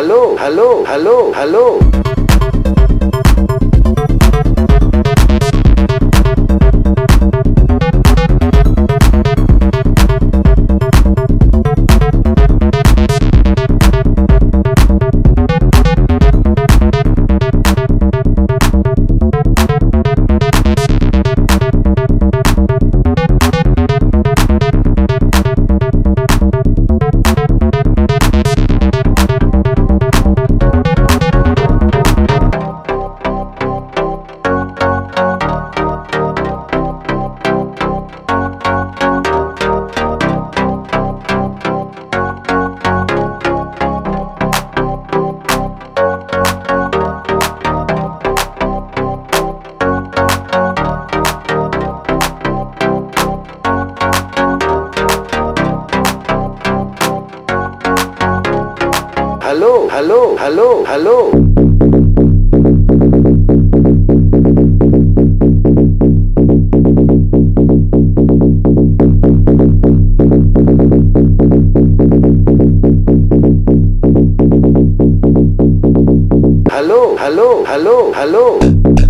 ฮัลโหลฮัลโหลฮัลโหลฮัลโหล ฮัลโหลฮัลโหลฮัลโหลฮัลโหลฮัลโหลฮัลโหลฮัลโหลฮัลโหล